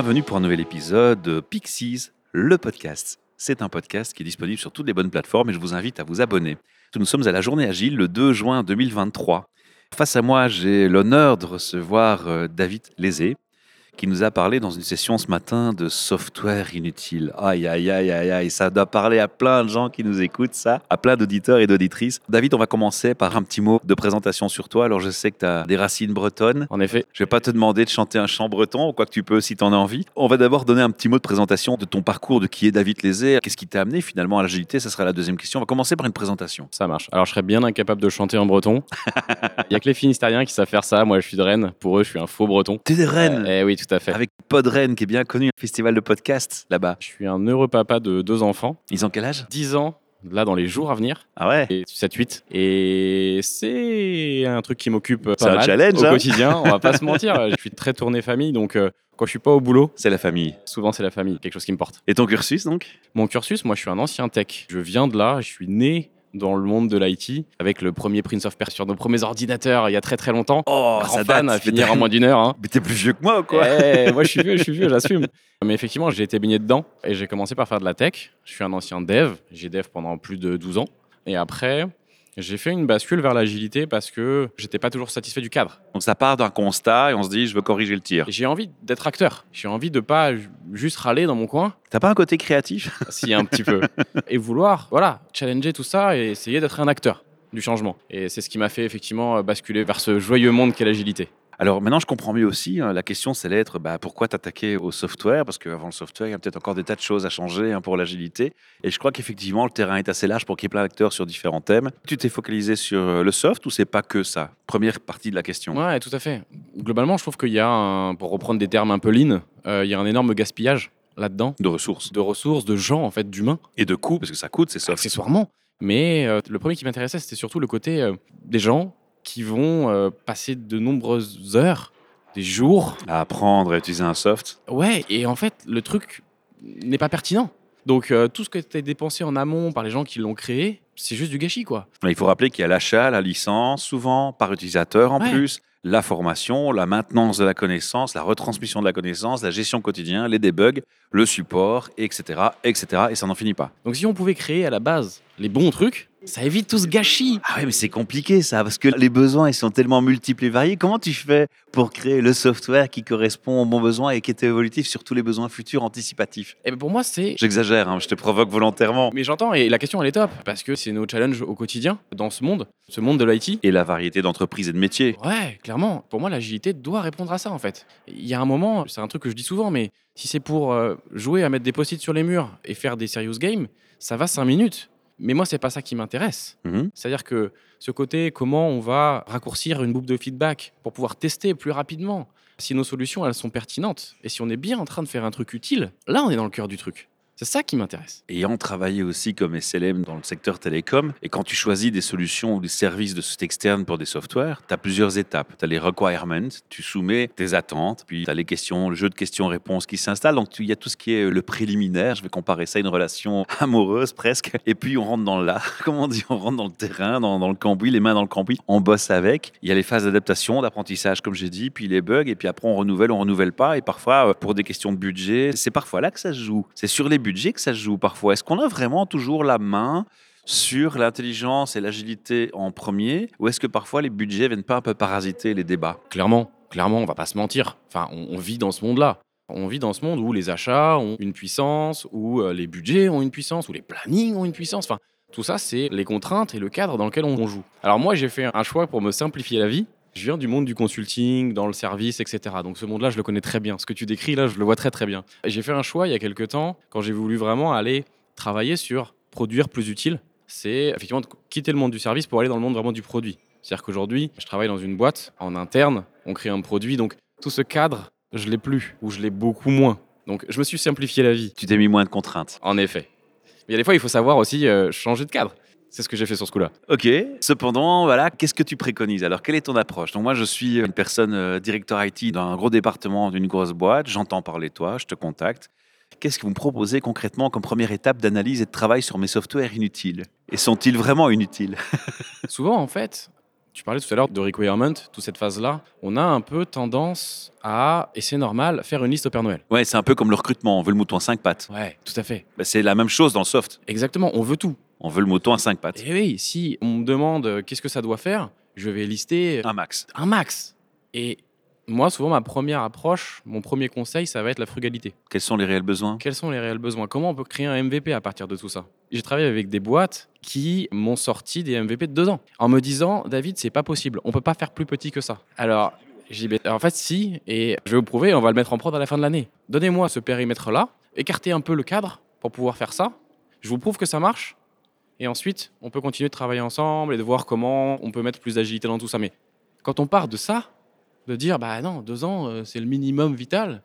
bienvenue pour un nouvel épisode de Pixies, le podcast. C'est un podcast qui est disponible sur toutes les bonnes plateformes et je vous invite à vous abonner. Nous sommes à la journée agile le 2 juin 2023. Face à moi, j'ai l'honneur de recevoir euh, David Lézé, qui nous a parlé dans une session ce matin de software inutile. Aïe, aïe, aïe, aïe, aïe, ça doit parler à plein de gens qui nous écoutent, ça, à plein d'auditeurs et d'auditrices. David, on va commencer par un petit mot de présentation sur toi. Alors, je sais que tu as des racines bretonnes. En effet. Je vais pas te demander de chanter un chant breton, ou quoi que tu peux si tu en as envie. On va d'abord donner un petit mot de présentation de ton parcours, de qui est David Lézé. Qu'est-ce qui t'a amené finalement à l'agilité? Ça sera la deuxième question. On va commencer par une présentation. Ça marche. Alors, je serais bien incapable de chanter en breton. Il y a que les Finistériens qui savent faire ça. Moi, je suis de Rennes. Pour eux, je suis un faux breton. T'es de Rennes? Eh oui, tout à fait. Avec Pod Rennes, qui est bien connu, un festival de podcast là-bas. Je suis un heureux papa de deux enfants. Ils ont quel âge? 10 ans, là, dans les jours à venir. Ah ouais? Et 7-8. Et c'est un truc qui m'occupe pas C'est un mal challenge, au hein. quotidien. On va pas se mentir. Je suis très tourné famille. Donc, euh, quand je suis pas au boulot, C'est la famille. souvent, c'est la famille. Quelque chose qui me porte. Et ton cursus donc? Mon cursus, moi, je suis un ancien tech. Je viens de là. Je suis né dans le monde de l'IT avec le premier Prince of Persia sur nos premiers ordinateurs il y a très très longtemps. Oh, Grand fan à finir en moins d'une heure. hein. Mais t'es plus vieux que moi ou quoi? Eh, moi, je suis vieux, je suis vieux, j'assume. Mais effectivement, j'ai été baigné dedans et j'ai commencé par faire de la tech. Je suis un ancien dev. J'ai dev pendant plus de 12 ans. Et après, j'ai fait une bascule vers l'agilité parce que j'étais pas toujours satisfait du cadre. Donc ça part d'un constat et on se dit je veux corriger le tir. J'ai envie d'être acteur. J'ai envie de pas ju- juste râler dans mon coin, T'as pas un côté créatif? Si un petit peu, et vouloir, voilà, challenger tout ça et essayer d'être un acteur du changement. Et c'est ce qui m'a fait effectivement basculer vers ce joyeux monde qu'est l'agilité. Alors maintenant je comprends mieux aussi, hein, la question c'est l'être bah, pourquoi t'attaquer au software? Parce qu'avant le software il y a peut-être encore des tas de choses à changer hein, pour l'agilité. Et je crois qu'effectivement le terrain est assez large pour qu'il y ait plein d'acteurs sur différents thèmes. Tu t'es focalisé sur euh, le soft ou c'est pas que ça? Première partie de la question. Ouais, tout à fait. Globalement, je trouve qu'il y a, un- pour reprendre des termes un peu lean, euh, il y a un énorme gaspillage là-dedans De ressources. de ressources, de gens, en fait, d'humains, Et de coûts, parce que ça coûte, c'est soft. accessoirement. Mais euh, le premier qui m'intéressait, c'était surtout le côté euh, des gens qui vont euh, passer de nombreuses heures, des jours. À apprendre à utiliser un soft. Ouais, et en fait, le truc n'est pas pertinent. Donc, euh, tout ce que tu as dépensé en amont par les gens qui l'ont créé, c'est juste du gâchis, quoi. Il faut rappeler qu'il y a l'achat, la licence, souvent par utilisateur en Ouais. plus, la formation, la maintenance de la connaissance, la retransmission de la connaissance, la gestion quotidienne, les debugs, le support, etc., etc. Et ça n'en finit pas. Donc, si on pouvait créer à la base les bons trucs, ça évite tout ce gâchis. Ah ouais, mais c'est compliqué ça, parce que les besoins ils sont tellement multiples et variés. Comment tu fais pour créer le software qui correspond aux bons besoins et qui est évolutif sur tous les besoins futurs anticipatifs? Et ben pour moi, c'est J'exagère, hein, je te provoque volontairement. Mais j'entends, et la question elle est top, parce que c'est nos challenges au quotidien, dans ce monde, ce monde de l'IT. Et la variété d'entreprises et de métiers. Ouais, clairement, pour moi l'agilité doit répondre à ça en fait. Il y a un moment, c'est un truc que je dis souvent, mais si c'est pour euh, jouer à mettre des post-it sur les murs et faire des serious games, ça va 5 minutes. Mais moi, c'est pas ça qui m'intéresse. Mhm. C'est-à-dire que ce côté, comment on va raccourcir une boucle de feedback pour pouvoir tester plus rapidement, si nos solutions elles sont pertinentes et si on est bien en train de faire un truc utile, là on est dans le cœur du truc. C'est ça qui m'intéresse. Ayant travaillé aussi comme SLM dans le secteur télécom, et quand tu choisis des solutions ou des services de site externe pour des softwares, tu as plusieurs étapes. Tu as les requirements, tu soumets tes attentes, puis tu as les questions, le jeu de questions-réponses qui s'installe. Donc il y a tout ce qui est le préliminaire, je vais comparer ça à une relation amoureuse presque, et puis on rentre dans là, comment on on rentre dans le terrain, dans, le cambouis, les mains dans le cambouis, on bosse avec. Il y a les phases d'adaptation, d'apprentissage comme j'ai dit, puis les bugs, et puis après on renouvelle, on renouvelle pas, et parfois euh, pour des questions de budget, c'est parfois là que ça se joue. C'est sur les que ça se joue parfois? Est-ce qu'on a vraiment toujours la main sur l'intelligence et l'agilité en premier, ou est-ce que parfois les budgets viennent pas un peu parasiter les débats? Clairement, clairement, on va pas se mentir. Enfin, on, on vit dans ce monde-là. On vit dans ce monde où les achats ont une puissance, où euh, les budgets ont une puissance, où les plannings ont une puissance. Enfin, tout ça, c'est les contraintes et le cadre dans lequel on joue. Alors moi, j'ai fait un choix pour me simplifier la vie. Je viens du monde du consulting, dans le service, etc. Donc ce monde-là, je le connais très bien. Ce que tu décris là, je le vois très très bien. J'ai fait un choix il y a quelques temps, quand j'ai voulu vraiment aller travailler sur produire plus utile. C'est effectivement de quitter le monde du service pour aller dans le monde vraiment du produit. C'est-à-dire qu'aujourd'hui, je travaille dans une boîte en interne, on crée un produit, donc tout ce cadre, je l'ai plus, ou je l'ai beaucoup moins. Donc je me suis simplifié la vie, Tu t'es mis moins de contraintes. en effet. Mais il y a des fois, il faut savoir aussi euh, changer de cadre. C'est ce que j'ai fait sur ce coup-là. Ok. Cependant, voilà, qu'est-ce que tu préconises Alors, quelle est ton approche? Donc, moi, je suis une personne euh, directeur IT d'un gros département d'une grosse boîte. J'entends parler de toi, je te contacte. Qu'est-ce que vous me proposez concrètement comme première étape d'analyse et de travail sur mes softwares inutiles? Et sont-ils vraiment inutiles? Souvent, en fait, Tu parlais tout à l'heure de requirement, toute cette phase-là. On a un peu tendance à, et c'est normal, faire une liste au Père Noël. Ouais, c'est un peu comme le recrutement. On veut le mouton à 5 pattes. Ouais, tout à fait. Bah, c'est la même chose dans le soft. Exactement, on veut tout. On veut le mouton à 5 pattes. Et oui, si on me demande euh, qu'est-ce que ça doit faire, je vais lister Un max. un max. Et moi, souvent, ma première approche, mon premier conseil, ça va être la frugalité. Quels sont les réels besoins? Quels sont les réels besoins? Comment on peut créer un MVP à partir de tout ça? J'ai travaillé avec des boîtes qui m'ont sorti des MVP de deux ans en me disant David, c'est pas possible, on peut pas faire plus petit que ça. Alors, j'ai dit en fait, si, et je vais vous prouver, on va le mettre en prod à la fin de l'année. Donnez-moi ce périmètre-là, écartez un peu le cadre pour pouvoir faire ça. Je vous prouve que ça marche. Et ensuite, on peut continuer de travailler ensemble et de voir comment on peut mettre plus d'agilité dans tout ça. Mais quand on part de ça, de dire bah non, deux ans, euh, c'est le minimum vital.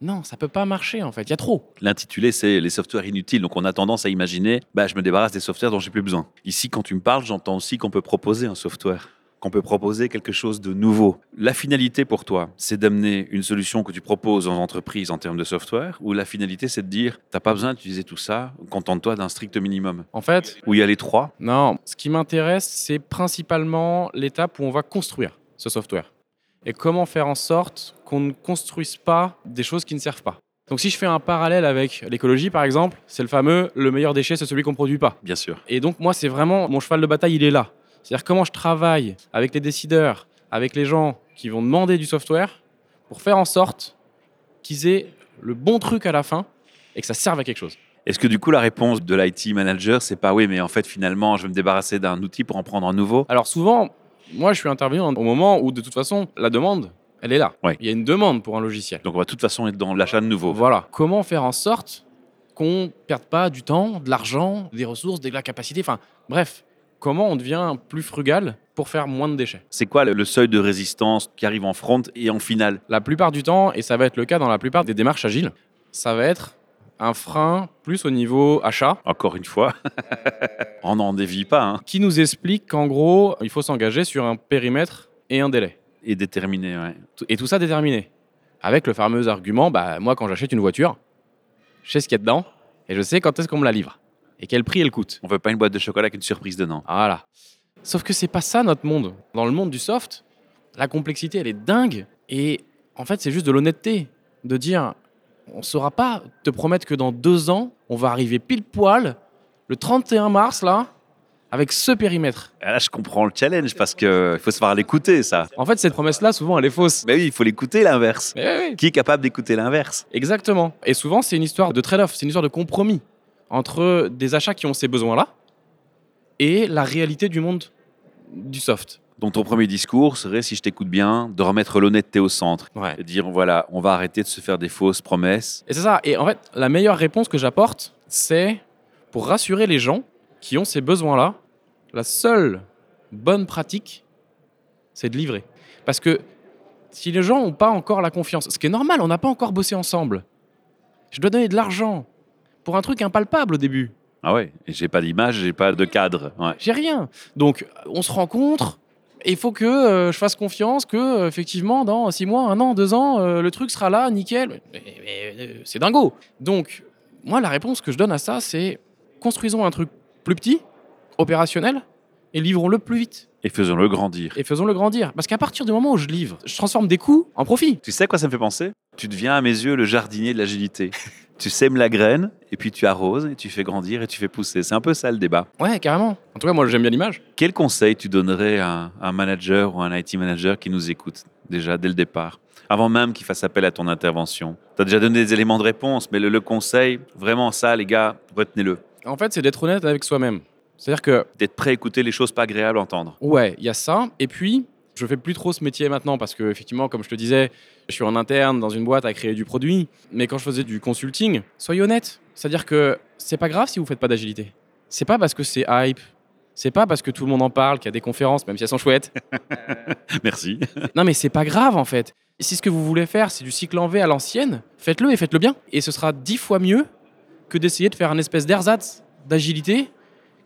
Non, ça peut pas marcher en fait. Il y a trop. L'intitulé, c'est les softwares inutiles. Donc, on a tendance à imaginer, bah, je me débarrasse des softwares dont j'ai plus besoin. Ici, quand tu me parles, j'entends aussi qu'on peut proposer un software, qu'on peut proposer quelque chose de nouveau. La finalité pour toi, c'est d'amener une solution que tu proposes en entreprise en termes de software, ou la finalité, c'est de dire, t'as pas besoin d'utiliser tout ça, contente-toi d'un strict minimum. En fait, Où il y a les trois, non. Ce qui m'intéresse, c'est principalement l'étape où on va construire ce software et comment faire en sorte qu'on ne construise pas des choses qui ne servent pas. Donc, si je fais un parallèle avec l'écologie, par exemple, c'est le fameux le meilleur déchet, c'est celui qu'on ne produit pas. bien sûr. Et donc, moi, c'est vraiment mon cheval de bataille, il est là. C'est-à-dire comment je travaille avec les décideurs, avec les gens qui vont demander du software pour faire en sorte qu'ils aient le bon truc à la fin et que ça serve à quelque chose. Est-ce que du coup, la réponse de l'IT manager, c'est pas oui, mais en fait, finalement, je vais me débarrasser d'un outil pour en prendre un nouveau? Alors, souvent, moi, je suis intervenu au moment où, de toute façon, la demande, elle est là. Il y a une demande pour un logiciel. Donc, on va de toute façon être dans l'achat de nouveau. Voilà. Comment faire en sorte qu'on ne perde pas du temps, de l'argent, des ressources, de la capacité, enfin, bref, comment on devient plus frugal pour faire moins de déchets? C'est quoi le, seuil de résistance qui arrive en front et en finale? La plupart du temps, et ça va être le cas dans la plupart des démarches agiles, ça va être un frein plus au niveau achat Encore une fois, on n'en dévie pas, hein. qui nous explique qu'en gros, il faut s'engager sur un périmètre et un délai. et déterminé. ouais. Et tout ça déterminé. Avec le fameux argument, bah, moi, quand j'achète une voiture, je sais ce qu'il y a dedans et je sais quand est-ce qu'on me la livre et quel prix elle coûte. On veut pas une boîte de chocolat avec une surprise dedans. Voilà. Sauf que c'est pas ça notre monde. Dans le monde du soft, la complexité, elle est dingue. Et en fait, c'est juste de l'honnêteté. De dire, on ne saura pas te promettre que dans deux ans, on va arriver pile poil, le 31 mars, là, avec ce périmètre. Et là, je comprends le challenge parce qu'il faut se faire l'écouter, ça. En fait, cette promesse-là, souvent, elle est fausse. Mais oui, il faut l'écouter l'inverse. Mais oui, oui. Qui est capable d'écouter l'inverse? Exactement. Et souvent, c'est une histoire de trade-off, c'est une histoire de compromis entre des achats qui ont ces besoins-là et la réalité du monde du soft. Donc ton premier discours serait, si je t'écoute bien, de remettre l'honnêteté au centre. Ouais. Et dire, voilà, on va arrêter de se faire des fausses promesses. Et c'est ça. Et en fait, la meilleure réponse que j'apporte, c'est pour rassurer les gens qui ont ces besoins-là, la seule bonne pratique, c'est de livrer. Parce que si les gens n'ont pas encore la confiance, ce qui est normal, on n'a pas encore bossé ensemble. Je dois donner de l'argent pour un truc impalpable au début. Ah ouais, et j'ai pas d'image, j'ai pas de cadre. Ouais. J'ai rien. Donc, on se rencontre. Et il faut que euh, je fasse confiance que, euh, effectivement, dans six mois, un an, deux ans, euh, le truc sera là, nickel. Mais- mais, c'est dingo. Donc, moi, la réponse que je donne à ça, c'est construisons un truc plus petit, opérationnel, et livrons-le plus vite. Et faisons-le grandir. Et faisons-le grandir. Parce qu'à partir du moment où je livre, je transforme des coûts en profit. Tu sais à quoi ça me fait penser? Tu deviens à mes yeux le jardinier de l'agilité. tu sèmes la graine, et puis tu arroses, et tu fais grandir, et tu fais pousser. C'est un peu ça le débat. Ouais, carrément. En tout cas, moi, j'aime bien l'image. Quel conseil tu donnerais à un manager ou un IT manager qui nous écoute déjà dès le départ avant même qu'il fasse appel à ton intervention? Tu as déjà donné des éléments de réponse, mais le, le conseil, vraiment ça, les gars, retenez-le. En fait, c'est d'être honnête avec soi-même. C'est-à-dire que D'être prêt à écouter les choses pas agréables à entendre. Ouais, il y a ça. Et puis, je fais plus trop ce métier maintenant parce que, effectivement, comme je te disais, je suis en interne dans une boîte à créer du produit. Mais quand je faisais du consulting, soyez honnête. C'est-à-dire que c'est pas grave si vous faites pas d'agilité. C'est pas parce que c'est hype. C'est pas parce que tout le monde en parle qu'il y a des conférences, même si elles sont chouettes. Merci. non, mais c'est pas grave en fait. Si ce que vous voulez faire, c'est du cycle en V à l'ancienne, faites-le et faites-le bien. Et ce sera dix fois mieux que d'essayer de faire un espèce d'ersatz d'agilité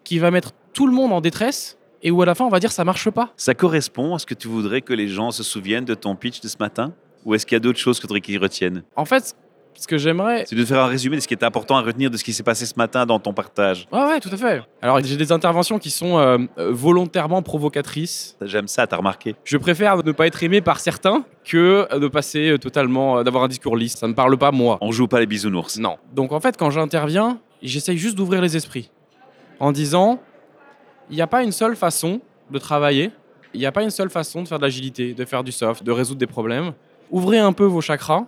qui va mettre tout le monde en détresse et où à la fin on va dire ça marche pas. Ça correspond à ce que tu voudrais que les gens se souviennent de ton pitch de ce matin? Ou est-ce qu'il y a d'autres choses que qu'ils retiennent? En fait, ce que j'aimerais. C'est de faire un résumé de ce qui est important à retenir de ce qui s'est passé ce matin dans ton partage. Ouais, ouais, tout à fait. Alors, j'ai des interventions qui sont euh, euh, volontairement provocatrices. J'aime ça, t'as remarqué. Je préfère ne pas être aimé par certains que de passer euh, totalement, euh, d'avoir un discours lisse. Ça ne parle pas, moi. On joue pas les bisounours. Non. Donc, en fait, quand j'interviens, j'essaye juste d'ouvrir les esprits en disant il n'y a pas une seule façon de travailler, il n'y a pas une seule façon de faire de l'agilité, de faire du soft, de résoudre des problèmes. Ouvrez un peu vos chakras.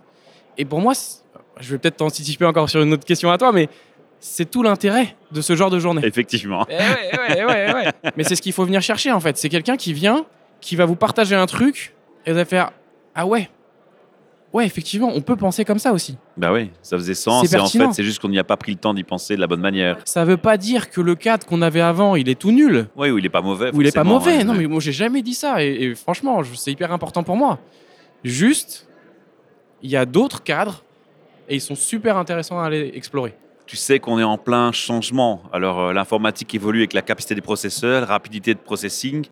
Et pour moi, je vais peut-être t'anticiper encore sur une autre question à toi, mais c'est tout l'intérêt de ce genre de journée. Effectivement. Eh ouais, ouais, ouais, ouais. Mais c'est ce qu'il faut venir chercher en fait. C'est quelqu'un qui vient, qui va vous partager un truc et vous allez faire Ah ouais, ouais, effectivement, on peut penser comme ça aussi. Bah oui, ça faisait sens. C'est Et en fait, c'est juste qu'on n'y a pas pris le temps d'y penser de la bonne manière. Ça veut pas dire que le cadre qu'on avait avant, il est tout nul. Oui, ou il est pas mauvais. Ou il est pas mauvais. hein. Non, mais moi, j'ai jamais dit ça. Et, et franchement, je- c'est hyper important pour moi. Juste, il y a d'autres cadres et ils sont super intéressants à aller explorer. Tu sais qu'on est en plein changement. Alors, euh, l'informatique évolue avec la capacité des processeurs, rapidité de processing.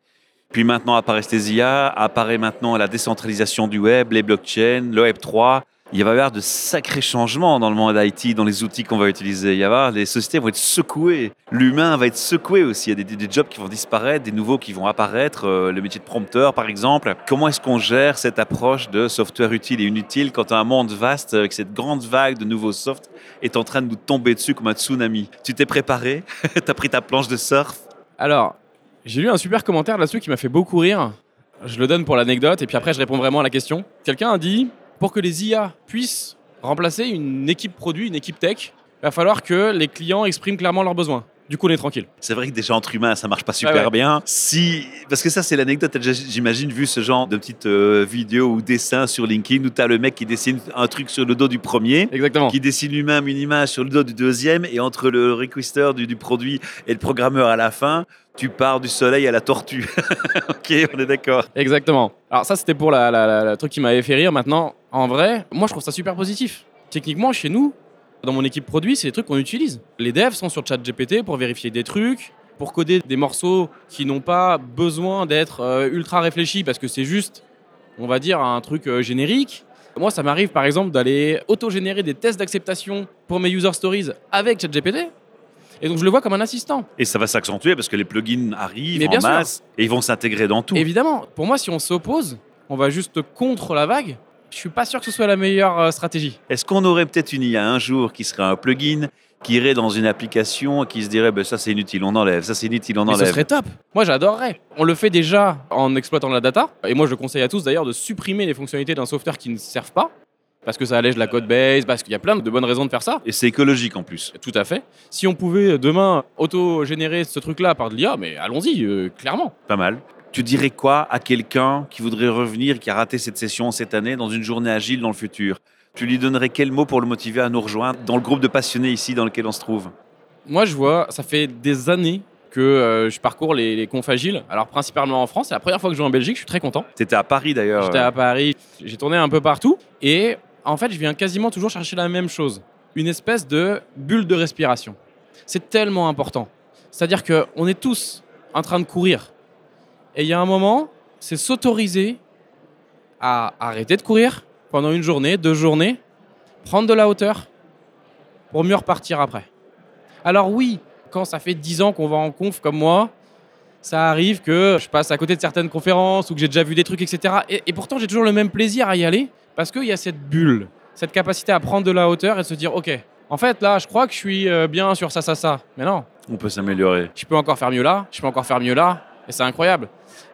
Puis maintenant apparaît ces IA, apparaît maintenant la décentralisation du web, les blockchains, le Web 3. Il va y avoir de sacrés changements dans le monde IT, dans les outils qu'on va utiliser. Il va y avoir, les sociétés vont être secouées. L'humain va être secoué aussi. Il y a des, jobs qui vont disparaître, des nouveaux qui vont apparaître. euh, le métier de prompteur, par exemple. Comment est-ce qu'on gère cette approche de software utile et inutile quand un monde vaste, avec cette grande vague de nouveaux softs, est en train de nous tomber dessus comme un tsunami? Tu t'es préparé? T'as pris ta planche de surf? Alors, j'ai lu un super commentaire là-dessus qui m'a fait beaucoup rire. Je le donne pour l'anecdote et puis après je réponds vraiment à la question. Quelqu'un a dit pour que les IA puissent remplacer une équipe produit, une équipe tech, il va falloir que les clients expriment clairement leurs besoins. Du coup, on est tranquille. C'est vrai que déjà entre humains, ça marche pas super ouais. bien. Si, parce que ça, c'est l'anecdote. J'imagine vu ce genre de petite euh, vidéo ou dessin sur LinkedIn où t'as le mec qui dessine un truc sur le dos du premier, Exactement. qui dessine lui-même une image sur le dos du deuxième, et entre le requester du, du produit et le programmeur à la fin, tu pars du soleil à la tortue. ok, on est d'accord. Exactement. Alors ça, c'était pour la, la- la- la truc qui m'avait fait rire. Maintenant, en vrai, moi, je trouve ça super positif. Techniquement, chez nous, dans mon équipe produit, c'est des trucs qu'on utilise. Les devs sont sur ChatGPT pour vérifier des trucs, pour coder des morceaux qui n'ont pas besoin d'être euh, ultra réfléchis parce que c'est juste, on va dire, un truc euh, générique. Moi, ça m'arrive par exemple d'aller auto-générer des tests d'acceptation pour mes user stories avec ChatGPT. Et donc, je le vois comme un assistant. Et ça va s'accentuer parce que les plugins arrivent Mais en sûr. masse et ils vont s'intégrer dans tout. Évidemment, pour moi, si on s'oppose, on va juste contre la vague. Je suis pas sûr que ce soit la meilleure euh, stratégie. Est-ce qu'on aurait peut-être une IA un jour qui serait un plugin qui irait dans une application et qui se dirait ben ça c'est inutile, on enlève, ça c'est inutile, on Mais ce enlève? serait top. Moi, j'adorerais. On le fait déjà en exploitant la data. Et moi, je conseille à tous d'ailleurs de supprimer les fonctionnalités d'un software qui ne servent pas. Parce que ça allège la code base, parce qu'il y a plein de bonnes raisons de faire ça. Et c'est écologique en plus. Tout à fait. Si on pouvait demain auto-générer ce truc-là par de l'IA, mais allons-y, euh, clairement. Pas mal. Tu dirais quoi à quelqu'un qui voudrait revenir, qui a raté cette session cette année dans une journée agile dans le futur? Tu lui donnerais quel mot pour le motiver à nous rejoindre dans le groupe de passionnés ici dans lequel on se trouve? Moi, je vois, ça fait des années que euh, je parcours les, les confs agiles. Alors, principalement en France. C'est la première fois que je vais en Belgique, je suis très content. T'étais à Paris d'ailleurs. J'étais à Paris, j'ai tourné un peu partout. Et en fait, je viens quasiment toujours chercher la même chose. Une espèce de bulle de respiration. C'est tellement important. C'est-à-dire qu'on est tous en train de courir. Et il y a un moment, c'est s'autoriser à arrêter de courir pendant une journée, deux journées, prendre de la hauteur pour mieux repartir après. Alors oui, quand ça fait 10 ans qu'on va en conf comme moi, ça arrive que je passe à côté de certaines conférences ou que j'ai déjà vu des trucs, etc. Et, et pourtant, j'ai toujours le même plaisir à y aller parce qu'il y a cette bulle, cette capacité à prendre de la hauteur et de se dire, OK, en fait, là, je crois que je suis euh, bien sur ça, ça, ça. Mais non, On peut s'améliorer. je peux encore faire mieux là, je peux encore faire mieux là. Et c'est incroyable.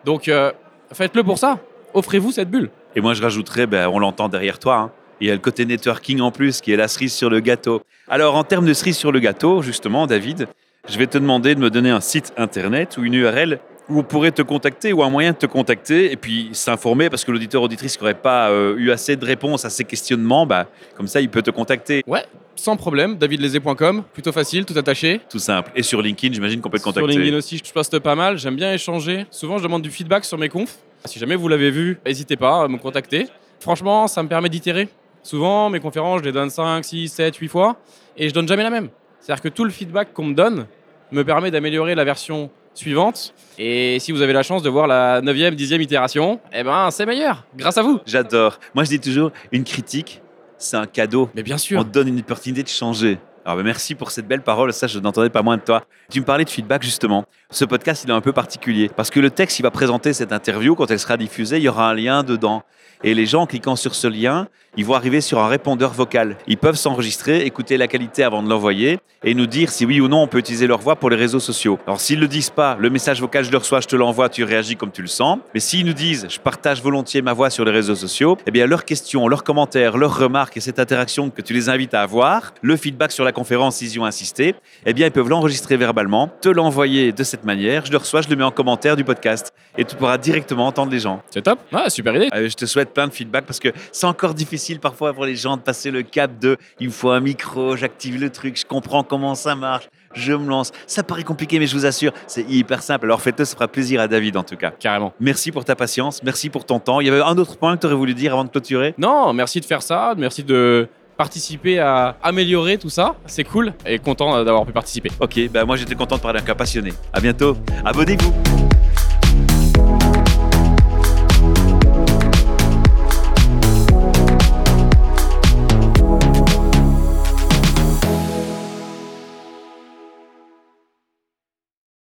Donc, euh, faites-le pour ça. Offrez-vous cette bulle. Et moi, je rajouterais, ben, on l'entend derrière toi, hein. il y a le côté networking en plus, qui est la cerise sur le gâteau. Alors, en termes de cerise sur le gâteau, justement, David, je vais te demander de me donner un site internet ou une URL où on pourrait te contacter ou un moyen de te contacter et puis s'informer parce que l'auditeur auditrice qui n'aurait pas euh, eu assez de réponses à ses questionnements, bah, comme ça, il peut te contacter. Ouais, sans problème. davidlesé.com, plutôt facile, tout attaché. Tout simple. Et sur LinkedIn, j'imagine qu'on peut te Sur contacter. LinkedIn aussi, je poste pas mal. J'aime bien échanger. Souvent, je demande du feedback sur mes confs. Si jamais vous l'avez vu, n'hésitez pas à me contacter. Franchement, ça me permet d'itérer. Souvent, mes conférences, je les donne 5, 6, 7, 8 fois. Et je donne jamais la même. C'est-à-dire que tout le feedback qu'on me donne me permet d'améliorer la version suivante. Et si vous avez la chance de voir la 9e, 10e itération, eh ben, c'est meilleur. Grâce à vous. J'adore. Moi, je dis toujours, une critique, c'est un cadeau. Mais bien On sûr. te donne une opportunité de changer. Alors, ben, merci pour cette belle parole. Ça, je n'entendais pas moins de toi. Tu me parlais de feedback, justement. Ce podcast, il est un peu particulier parce que le texte, il va présenter cette interview. Quand elle sera diffusée, il y aura un lien dedans. Et les gens, en cliquant sur ce lien, ils vont arriver sur un répondeur vocal. Ils peuvent s'enregistrer, écouter la qualité avant de l'envoyer et nous dire si oui ou non on peut utiliser leur voix pour les réseaux sociaux. Alors, s'ils ne le disent pas, le message vocal, je le reçois, je te l'envoie, tu réagis comme tu le sens. Mais s'ils nous disent, je partage volontiers ma voix sur les réseaux sociaux, eh bien, leurs questions, leurs commentaires, leurs remarques et cette interaction que tu les invites à avoir, le feedback sur la conférence s'ils y ont insisté, eh bien, ils peuvent l'enregistrer verbalement, te l'envoyer de cette manière, je le reçois, je le mets en commentaire du podcast et tu pourras directement entendre les gens. C'est top. Ah, super idée. Euh, je te souhaite plein de feedback parce que c'est encore difficile parfois pour les gens de passer le cap de il me faut un micro, j'active le truc, je comprends comment ça marche, je me lance. Ça paraît compliqué, mais je vous assure, c'est hyper simple. Alors faites-le, ça fera plaisir à David en tout cas. Carrément. Merci pour ta patience, merci pour ton temps. Il y avait un autre point que tu aurais voulu dire avant de clôturer? Non, merci de faire ça. Merci de participer à améliorer tout ça. C'est cool et content d'avoir pu participer. Ok, bah moi j'étais content de parler d'un cas passionné. À bientôt, abonnez-vous